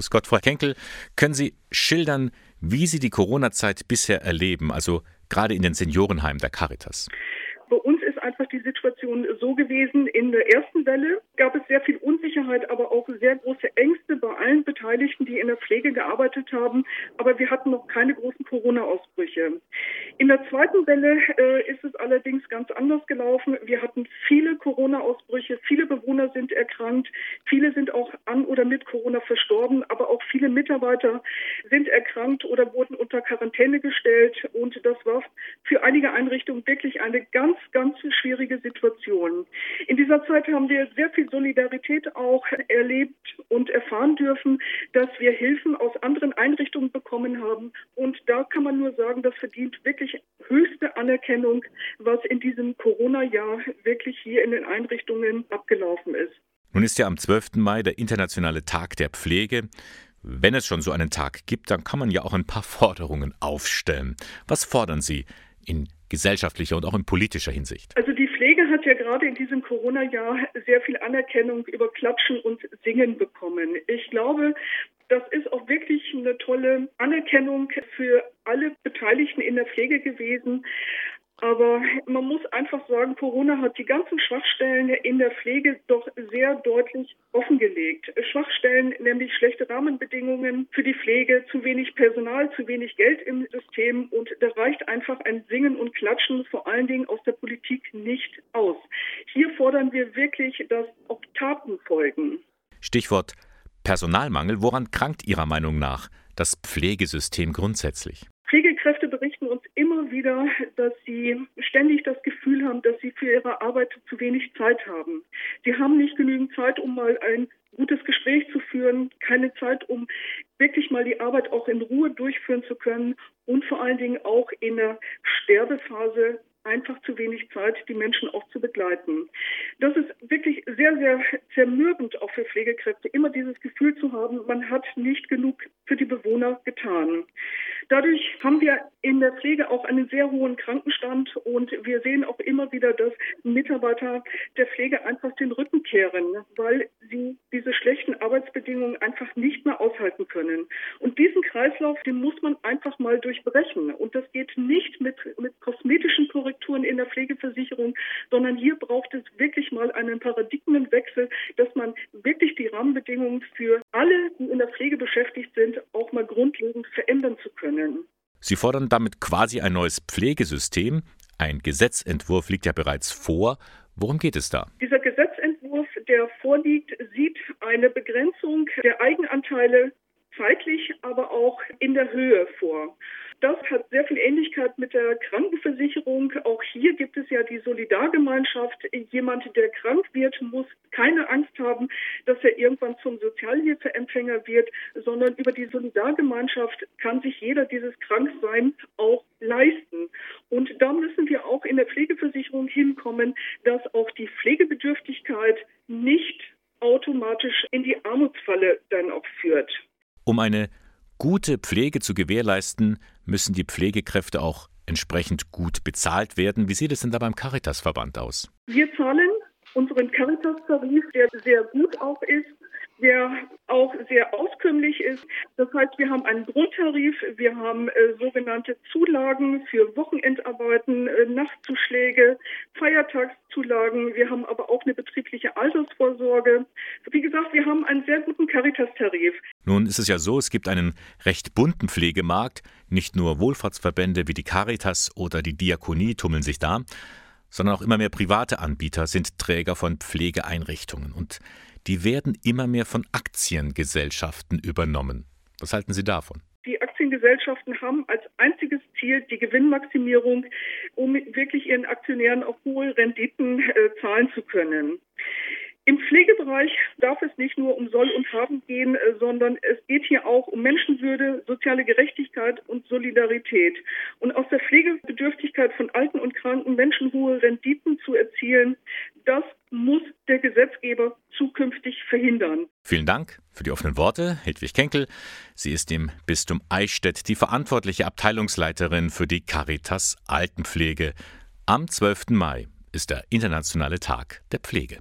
Grüß Gott, Frau Kenkel. Können Sie schildern, wie Sie die Corona-Zeit bisher erleben, also gerade in den Seniorenheimen der Caritas? Bei uns ist einfach die Situation so gewesen, in der ersten Welle gab es sehr viel Unsicherheit, aber auch sehr große Ängste Beteiligten, die in der Pflege gearbeitet haben. Aber wir hatten noch keine großen Corona-Ausbrüche. In der zweiten Welle äh, ist es allerdings ganz anders gelaufen. Wir hatten viele Corona-Ausbrüche, viele Bewohner sind erkrankt, viele sind auch an oder mit Corona verstorben, aber auch viele Mitarbeiter sind erkrankt oder wurden unter Quarantäne gestellt. Und das war für einige Einrichtungen wirklich eine ganz, ganz schwierige Situation. In dieser Zeit haben wir sehr viel Solidarität auch erlebt und erfahren dürfen, dass wir Hilfen aus anderen Einrichtungen bekommen haben. Und da kann man nur sagen, das verdient wirklich höchste Anerkennung, was in diesem Corona-Jahr wirklich hier in den Einrichtungen abgelaufen ist. Nun ist ja am 12. Mai der Internationale Tag der Pflege. Wenn es schon so einen Tag gibt, dann kann man ja auch ein paar Forderungen aufstellen. Was fordern Sie in gesellschaftlicher und auch in politischer Hinsicht? Also die Pflege hat ja gerade in diesem Corona-Jahr sehr viel Anerkennung über Klatschen und Singen bekommen. Ich glaube, das ist auch wirklich eine tolle Anerkennung für alle Beteiligten in der Pflege gewesen. Aber man muss einfach sagen, Corona hat die ganzen Schwachstellen in der Pflege doch sehr deutlich offengelegt. Schwachstellen, nämlich schlechte Rahmenbedingungen für die Pflege, zu wenig Personal, zu wenig Geld im System. Und da reicht einfach ein Singen und Klatschen vor allen Dingen aus der Politik nicht aus. Hier fordern wir wirklich, dass auch Taten folgen. Stichwort Personalmangel. Woran krankt Ihrer Meinung nach das Pflegesystem grundsätzlich? Pflegekräfte berichten uns immer wieder, dass sie ständig das Gefühl haben, dass sie für ihre Arbeit zu wenig Zeit haben. Sie haben nicht genügend Zeit, um mal ein gutes Gespräch zu führen, keine Zeit, um wirklich mal die Arbeit auch in Ruhe durchführen zu können und vor allen Dingen auch in der Sterbephase einfach zu wenig Zeit, die Menschen auch zu begleiten. Das ist wirklich sehr, sehr zermürbend auch für Pflegekräfte, immer dieses Gefühl zu haben, man hat nicht genug für die Bewohner getan. Dadurch haben wir in der Pflege auch einen sehr hohen Krankenstand und wir sehen auch immer wieder, dass Mitarbeiter der Pflege einfach den Rücken kehren, weil sie diese schlechten Arbeitsbedingungen einfach nicht mehr aushalten können. Diesen Kreislauf, den muss man einfach mal durchbrechen. Und das geht nicht mit, mit kosmetischen Korrekturen in der Pflegeversicherung, sondern hier braucht es wirklich mal einen Paradigmenwechsel, dass man wirklich die Rahmenbedingungen für alle, die in der Pflege beschäftigt sind, auch mal grundlegend verändern zu können. Sie fordern damit quasi ein neues Pflegesystem. Ein Gesetzentwurf liegt ja bereits vor. Worum geht es da? Dieser Gesetzentwurf, der vorliegt, sieht eine Begrenzung der Eigenanteile zeitlich, aber auch in der Höhe vor. Das hat sehr viel Ähnlichkeit mit der Krankenversicherung. Auch hier gibt es ja die Solidargemeinschaft. Jemand, der krank wird, muss keine Angst haben, dass er irgendwann zum Sozialhilfeempfänger wird, sondern über die Solidargemeinschaft kann sich jeder dieses Kranksein auch leisten. Und da müssen wir auch in der Pflegeversicherung hinkommen, dass auch die Pflegebedürftigkeit nicht automatisch in die Armutsfalle dann auch führt. Um eine gute Pflege zu gewährleisten, müssen die Pflegekräfte auch entsprechend gut bezahlt werden. Wie sieht es denn da beim Caritas-Verband aus? Wir zahlen unseren Caritas-Tarif, der sehr gut auch ist, der auch sehr auskömmlich ist. Das heißt, wir haben einen Grundtarif, wir haben äh, sogenannte Zulagen für Wochenendarbeiten, äh, Nachtzuschläge, Feiertagszulagen. Wir haben aber auch eine betriebliche Altersvorsorge. Wie gesagt, wir haben einen sehr guten Caritas-Tarif. Nun ist es ja so, es gibt einen recht bunten Pflegemarkt. Nicht nur Wohlfahrtsverbände wie die Caritas oder die Diakonie tummeln sich da, sondern auch immer mehr private Anbieter sind Träger von Pflegeeinrichtungen. Und die werden immer mehr von Aktiengesellschaften übernommen. Was halten Sie davon? Die Aktiengesellschaften haben als einziges Ziel die Gewinnmaximierung, um wirklich ihren Aktionären auch hohe Renditen äh, zahlen zu können. Im Pflegebereich darf es nicht nur um Soll und Haben gehen, äh, sondern es geht hier auch um Menschenwürde, soziale Gerechtigkeit und Solidarität. Und aus der Pflegebedürftigkeit von alten und kranken Menschen hohe Renditen zu erzielen, das muss der Gesetzgeber zukünftig verhindern. Vielen Dank für die offenen Worte, Hedwig Kenkel. Sie ist im Bistum Eichstätt die verantwortliche Abteilungsleiterin für die Caritas Altenpflege. Am 12. Mai ist der Internationale Tag der Pflege.